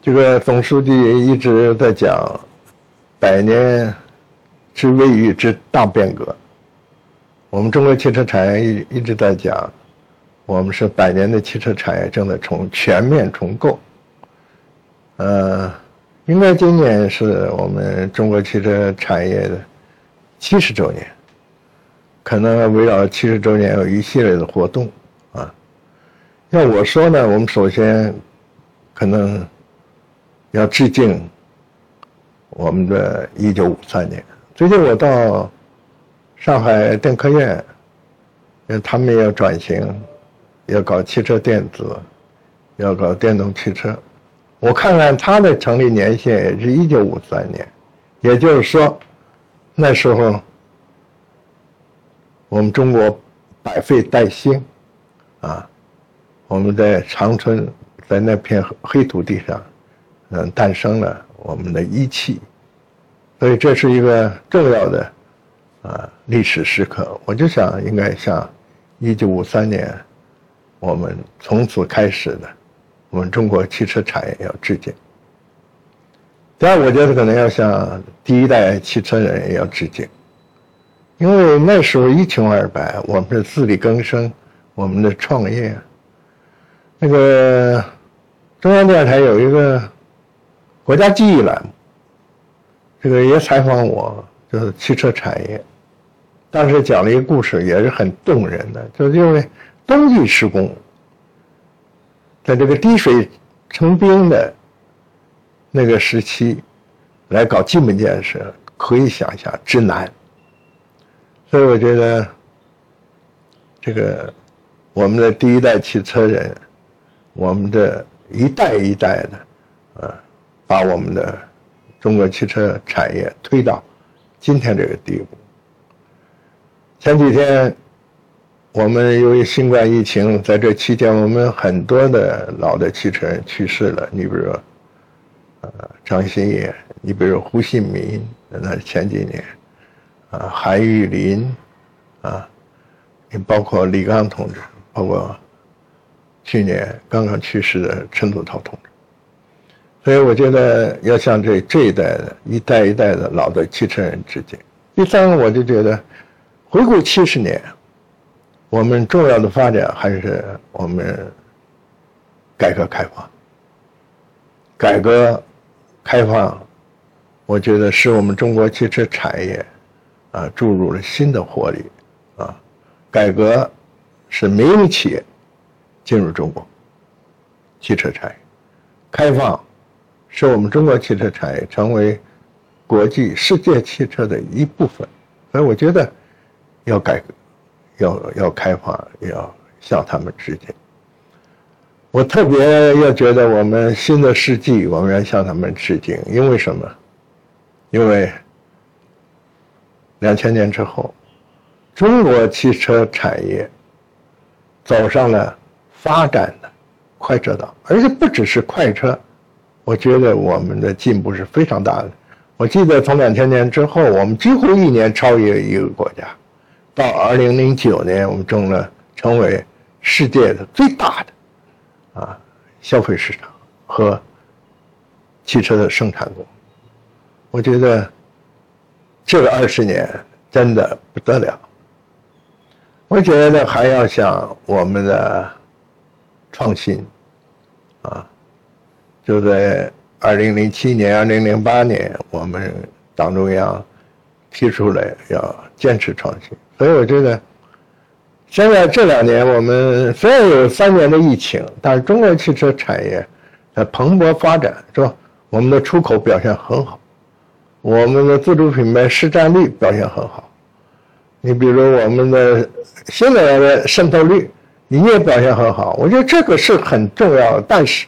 这个总书记一直在讲百年之未遇之大变革。我们中国汽车产业一一直在讲，我们是百年的汽车产业正在重全面重构。呃，应该今年是我们中国汽车产业的七十周年，可能围绕七十周年有一系列的活动啊。要我说呢，我们首先可能。要致敬我们的一九五三年。最近我到上海电科院，因为他们要转型，要搞汽车电子，要搞电动汽车。我看看它的成立年限也是一九五三年，也就是说，那时候我们中国百废待兴，啊，我们在长春，在那片黑土地上。嗯，诞生了我们的一汽，所以这是一个重要的啊历史时刻。我就想，应该向一九五三年我们从此开始的我们中国汽车产业要致敬。第二，我觉得可能要向第一代汽车人也要致敬，因为那时候一穷二白，我们是自力更生，我们的创业。那个中央电视台有一个。国家记忆栏目，这个也采访我，就是汽车产业，当时讲了一个故事，也是很动人的，就是因为冬季施工，在这个滴水成冰的那个时期，来搞基本建设，可以想象之难。所以我觉得，这个我们的第一代汽车人，我们的一代一代的，啊。把我们的中国汽车产业推到今天这个地步。前几天，我们由于新冠疫情，在这期间，我们很多的老的汽车人去世了。你比如，呃，张新业，你比如胡信民，那前几年，啊，韩玉林，啊，你包括李刚同志，包括去年刚刚去世的陈祖涛同志。所以我觉得要向这这一代的一代一代的老的汽车人致敬。第三个，我就觉得，回顾七十年，我们重要的发展还是我们改革开放。改革开放，我觉得使我们中国汽车产业啊注入了新的活力啊。改革使民营企业进入中国汽车产业，开放。使我们中国汽车产业成为国际世界汽车的一部分，所以我觉得要改革，要要开放，要向他们致敬。我特别要觉得我们新的世纪，我们要向他们致敬，因为什么？因为两千年之后，中国汽车产业走上了发展的快车道，而且不只是快车。我觉得我们的进步是非常大的。我记得从两千年之后，我们几乎一年超越一个国家，到二零零九年，我们成了成为世界的最大的啊消费市场和汽车的生产国。我觉得这个二十年真的不得了。我觉得还要向我们的创新啊。就在二零零七年、二零零八年，我们党中央提出来要坚持创新，所以我觉得现在这两年我们虽然有三年的疫情，但是中国汽车产业在蓬勃发展，是吧？我们的出口表现很好，我们的自主品牌市占率表现很好。你比如我们的新能源的渗透率，你也表现很好。我觉得这个是很重要的，但是。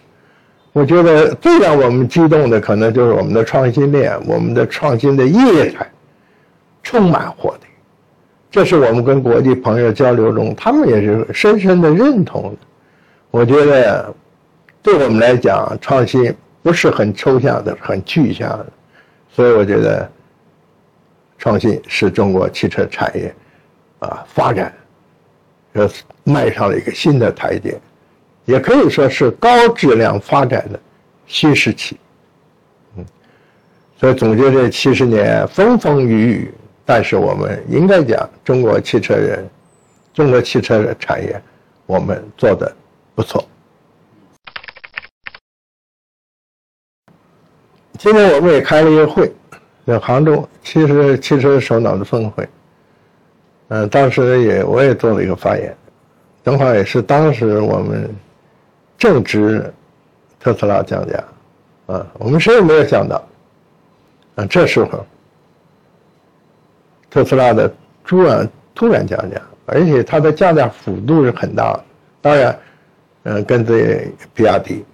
我觉得最让我们激动的，可能就是我们的创新链，我们的创新的业态充满活力。这是我们跟国际朋友交流中，他们也是深深的认同的。我觉得，对我们来讲，创新不是很抽象的、很具象的，所以我觉得，创新是中国汽车产业啊发展呃迈上了一个新的台阶。也可以说是高质量发展的新时期。嗯，所以总结这七十年风风雨雨，但是我们应该讲，中国汽车人，中国汽车的产业，我们做的不错。今天我们也开了一个会，在杭州，其实汽车首脑的峰会。嗯，当时也我也做了一个发言，正好也是当时我们正值特斯拉降价，啊，我们谁也没有想到，啊，这时候特斯拉的突然突然降价，而且它的降价幅度是很大的，当然，嗯，跟这比亚迪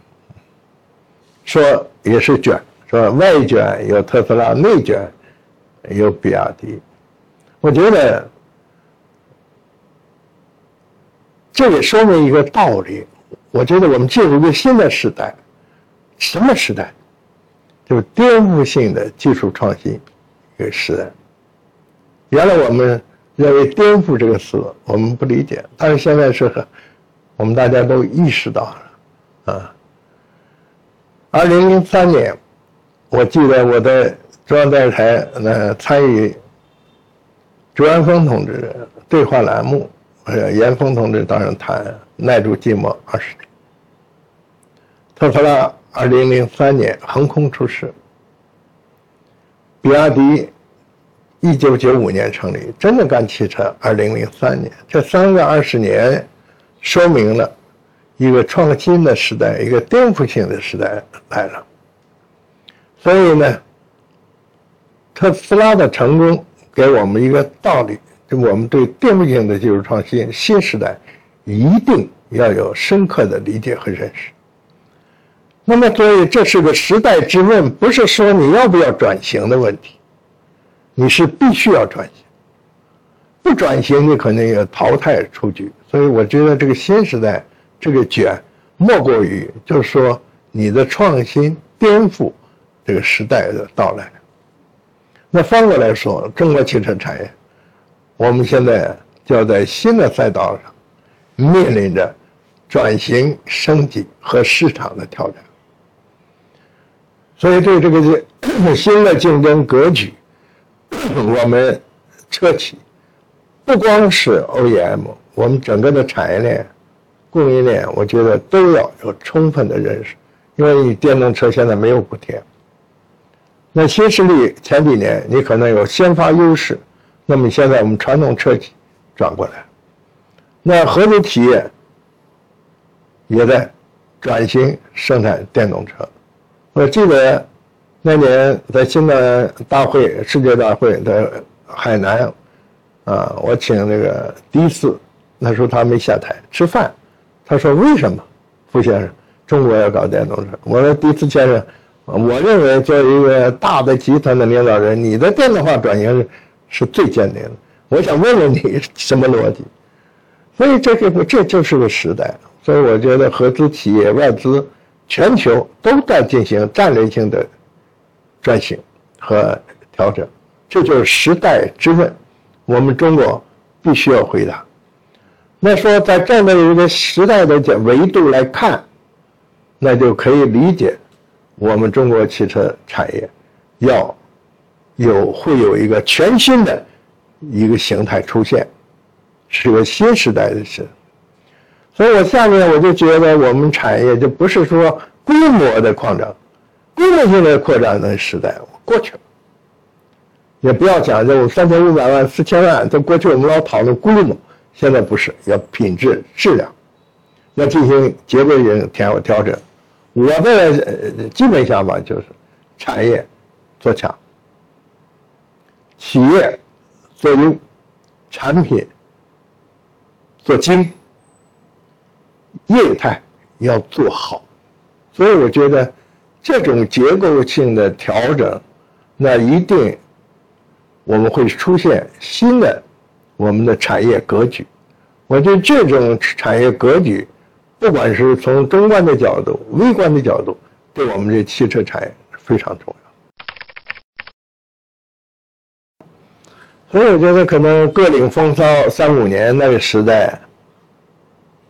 说也是卷。说外卷有特斯拉，内卷有比亚迪。我觉得这也说明一个道理。我觉得我们进入一个新的时代，什么时代？就是颠覆性的技术创新一个时代。原来我们认为“颠覆”这个词我们不理解，但是现在是，我们大家都意识到了啊。二零零三年。我记得我在中央电视台那参与朱元峰同志对话栏目，呃，严峰同志当时谈耐住寂寞二十年。特斯拉二零零三年横空出世，比亚迪一九九五年成立，真正干汽车二零零三年，这三个二十年，说明了一个创新的时代，一个颠覆性的时代来了。所以呢，特斯拉的成功给我们一个道理：，就我们对颠覆性的技术创新新时代，一定要有深刻的理解和认识。那么，所以这是个时代之问，不是说你要不要转型的问题，你是必须要转型，不转型你可能要淘汰出局。所以，我觉得这个新时代这个卷，莫过于就是说你的创新颠覆。这个时代的到来，那反过来说，中国汽车产业，我们现在就要在新的赛道上面临着转型升级和市场的挑战。所以，对这个新的竞争格局，我们车企不光是 OEM，我们整个的产业链、供应链，我觉得都要有充分的认识，因为你电动车现在没有补贴。那新势力前几年你可能有先发优势，那么现在我们传统车企转过来，那合资企业也在转型生产电动车。我记得那年在新的大会世界大会在海南，啊，我请那个第一次，那时候他没下台吃饭，他说为什么，傅先生，中国要搞电动车？我说第一次先生。我认为，作为一个大的集团的领导人，你的电动化转型是是最坚定的。我想问问你什么逻辑？所以这个这就是个时代。所以我觉得合资企业、外资、全球都在进行战略性的转型和调整，这就是时代之问，我们中国必须要回答。那说在这样的一个时代的维度来看，那就可以理解。我们中国汽车产业要有会有一个全新的一个形态出现，是个新时代的事。所以我下面我就觉得我们产业就不是说规模的扩张，规模性的扩张的时代过去了。也不要讲这种三千五百万、四千万，在过去我们老讨论规模，现在不是，要品质、质量，要进行结构性调调整。我的基本想法就是，产业做强，企业做优，产品做精，业态要做好。所以我觉得这种结构性的调整，那一定我们会出现新的我们的产业格局。我觉得这种产业格局。不管是从中观的角度、微观的角度，对我们这汽车产业非常重要。所以我觉得可能各领风骚三五年那个时代，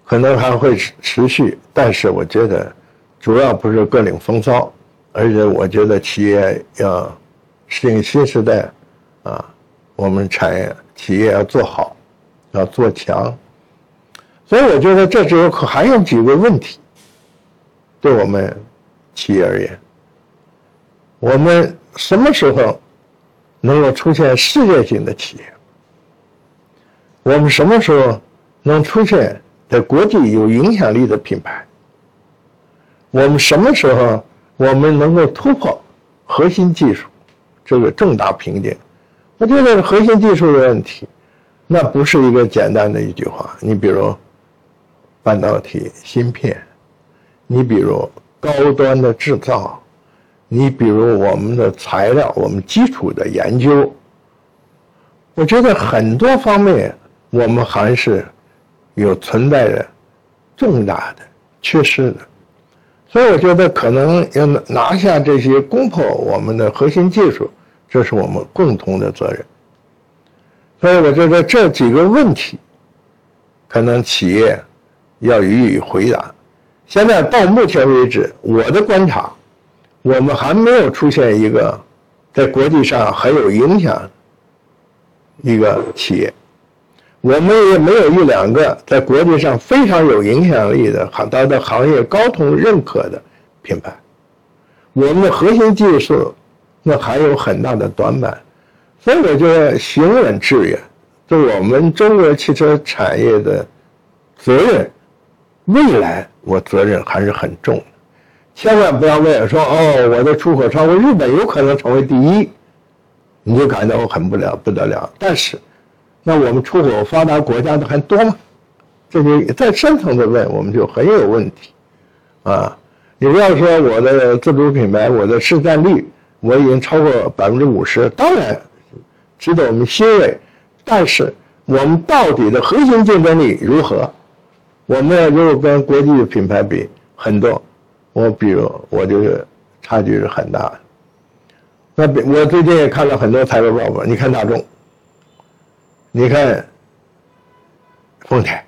可能还会持续。但是我觉得，主要不是各领风骚，而且我觉得企业要适应新时代，啊，我们产业企业要做好，要做强。所以我觉得这只有还有几个问题，对我们企业而言，我们什么时候能够出现世界性的企业？我们什么时候能出现在国际有影响力的品牌？我们什么时候我们能够突破核心技术这个重大瓶颈？我觉得核心技术的问题，那不是一个简单的一句话。你比如半导体芯片，你比如高端的制造，你比如我们的材料，我们基础的研究。我觉得很多方面。我们还是有存在着重大的缺失的，所以我觉得可能要拿下这些攻破我们的核心技术，这是我们共同的责任。所以我觉得这几个问题，可能企业要予以回答。现在到目前为止，我的观察，我们还没有出现一个在国际上很有影响一个企业。我们也没有一两个在国际上非常有影响力的、行它的行业高通认可的品牌。我们的核心技术那还有很大的短板，所以我觉得行稳致远，就我们中国汽车产业的责任，未来我责任还是很重的。千万不要为了说哦，我的出口超过日本，有可能成为第一，你就感到很不了不得了。但是。那我们出口发达国家的还多吗？这就再深层的问，我们就很有问题，啊！你不要说我的自主品牌，我的市占率我已经超过百分之五十，当然值得我们欣慰。但是我们到底的核心竞争力如何？我们如果跟国际的品牌比，很多，我比如我就是差距是很大的。那我最近也看了很多财报报告，你看大众。你看，丰田，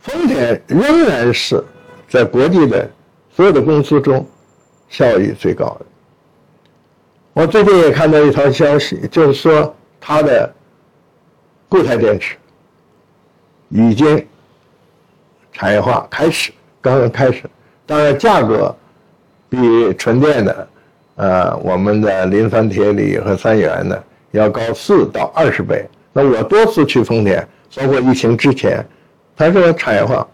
丰田仍然是在国际的所有的公司中效益最高的。我最近也看到一条消息，就是说它的固态电池已经产业化开始，刚刚开始。当然，价格比纯电的，呃，我们的磷酸铁锂和三元的要高四到二十倍。我多次去丰田，包括疫情之前，它这个产业化，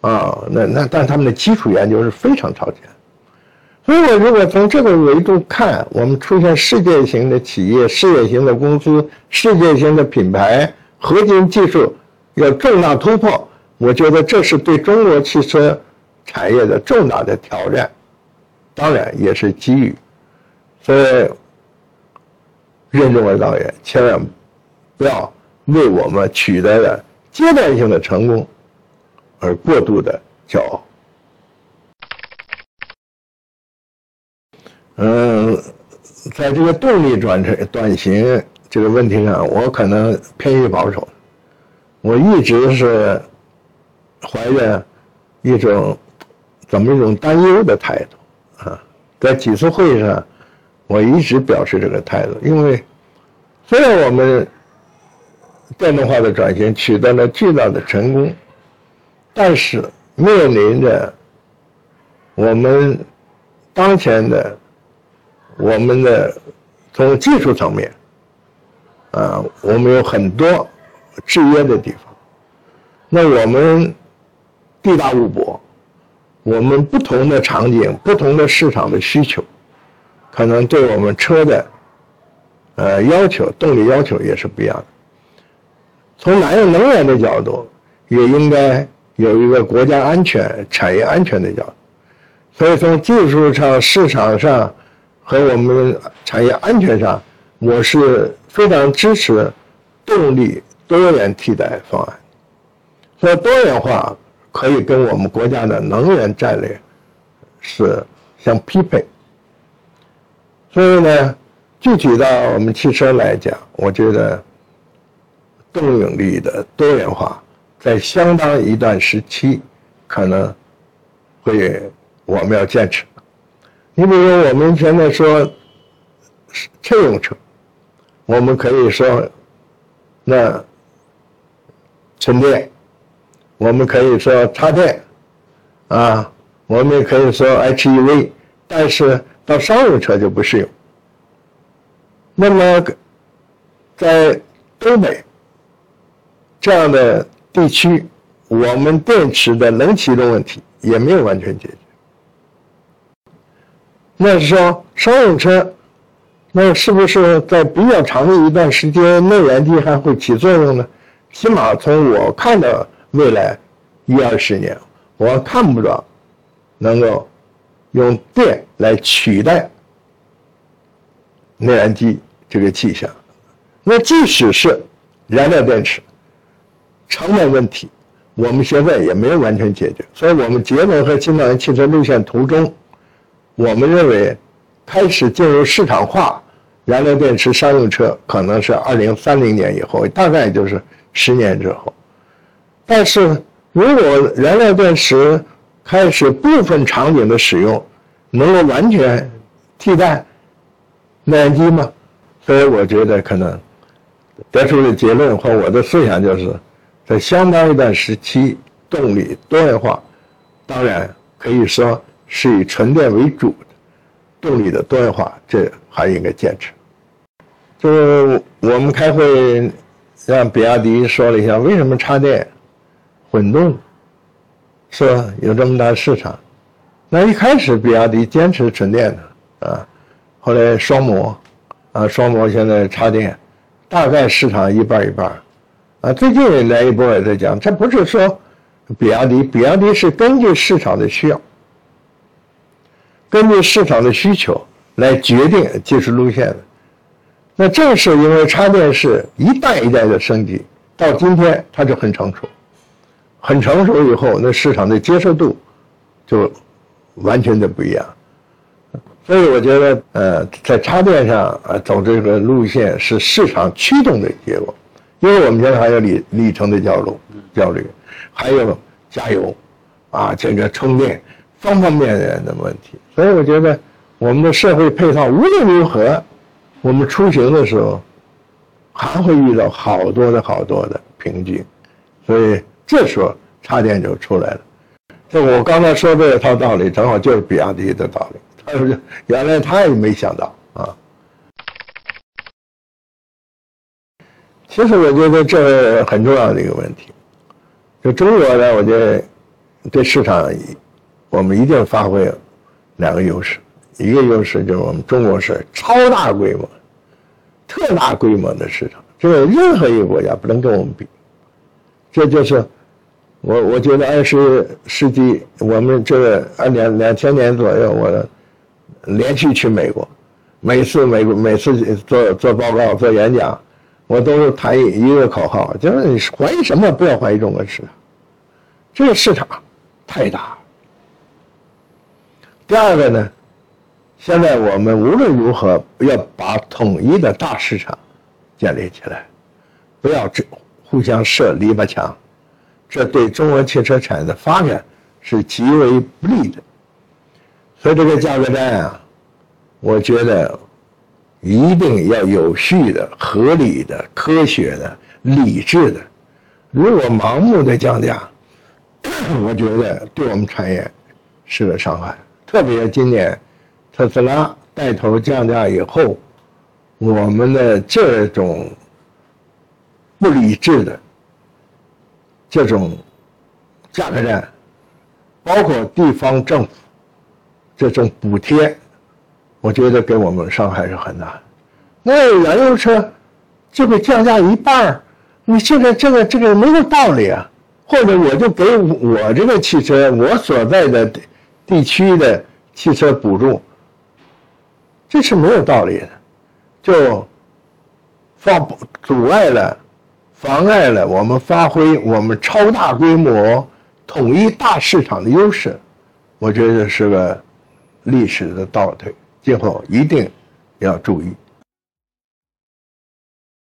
啊，那那但他们的基础研究是非常超前，所以我如果从这个维度看，我们出现世界型的企业、世界型的公司、世界型的品牌，核心技术有重大突破，我觉得这是对中国汽车产业的重大的挑战，当然也是机遇，所以任重而道远，千万。不要为我们取得的阶段性的成功而过度的骄傲。嗯，在这个动力转成转型这个问题上，我可能偏于保守。我一直是怀着一种怎么一种担忧的态度啊，在几次会议上，我一直表示这个态度，因为虽然我们。电动化的转型取得了巨大的成功，但是面临着我们当前的我们的从技术层面，啊，我们有很多制约的地方。那我们地大物博，我们不同的场景、不同的市场的需求，可能对我们车的呃要求、动力要求也是不一样的。从哪用能源的角度，也应该有一个国家安全、产业安全的角度。所以从技术上、市场上和我们产业安全上，我是非常支持动力多元替代方案。所以多元化可以跟我们国家的能源战略是相匹配。所以呢，具体到我们汽车来讲，我觉得。动力的多元化，在相当一段时期，可能会我们要坚持。你比如说我们现在说乘用车，我们可以说那纯电，我们可以说插电，啊，我们也可以说 HEV，但是到商用车就不适用。那么在东北这样的地区，我们电池的冷启动问题也没有完全解决。那是说商用车，那是不是在比较长的一段时间，内燃机还会起作用呢？起码从我看到未来一二十年，我看不着能够用电来取代内燃机这个迹象。那即使是燃料电池成本问题，我们现在也没有完全解决。所以，我们节能和新能源汽车路线图中。我们认为，开始进入市场化燃料电池商用车可能是二零三零年以后，大概就是十年之后。但是如果燃料电池开始部分场景的使用，能够完全替代内燃机吗？所以我觉得可能得出的结论和我的思想就是，在相当一段时期，动力多元化，当然可以说。是以纯电为主的动力的多元化，这还应该坚持。就是我们开会让比亚迪说了一下，为什么插电、混动说有这么大市场？那一开始比亚迪坚持纯电的啊，后来双模啊，双模现在插电，大概市场一半一半啊。最近也来一波也在讲，这不是说比亚迪，比亚迪是根据市场的需要。根据市场的需求来决定技术路线的，那正是因为插电是一代一代的升级，到今天它就很成熟，很成熟以后，那市场的接受度就完全的不一样。所以我觉得，呃，在插电上啊走这个路线是市场驱动的结果，因为我们现在还有里里程的焦虑，焦虑，还有加油，啊，这个充电。方方面面的问题，所以我觉得我们的社会配套无论如何，我们出行的时候还会遇到好多的好多的瓶颈，所以这时候插电就出来了。这我刚才说这套道理，正好就是比亚迪的道理。他说原来他也没想到啊。其实我觉得这很重要的一个问题，就中国呢，我觉得对市场。我们一定发挥两个优势，一个优势就是我们中国是超大规模、特大规模的市场，这个任何一个国家不能跟我们比。这就是我我觉得二十世纪我们这个二两两千年左右，我连续去美国，每次美国每次做做报告做演讲，我都是谈一一个口号，就是你怀疑什么不要怀疑中国市场，这个市场太大。第二个呢，现在我们无论如何要把统一的大市场建立起来，不要这互相设篱笆墙，这对中国汽车产业的发展是极为不利的。所以这个价格战啊，我觉得一定要有序的、合理的、科学的、理智的。如果盲目的降价，我觉得对我们产业是个伤害。特别今年，特斯拉带头降价以后，我们的这种不理智的这种价格战，包括地方政府这种补贴，我觉得给我们伤害是很大。那燃油车就会降价一半你这个这个这个没有道理啊！或者我就给我这个汽车，我所在的。地区的汽车补助，这是没有道理的，就妨阻碍了、妨碍了我们发挥我们超大规模统一大市场的优势，我觉得是个历史的倒退，今后一定要注意。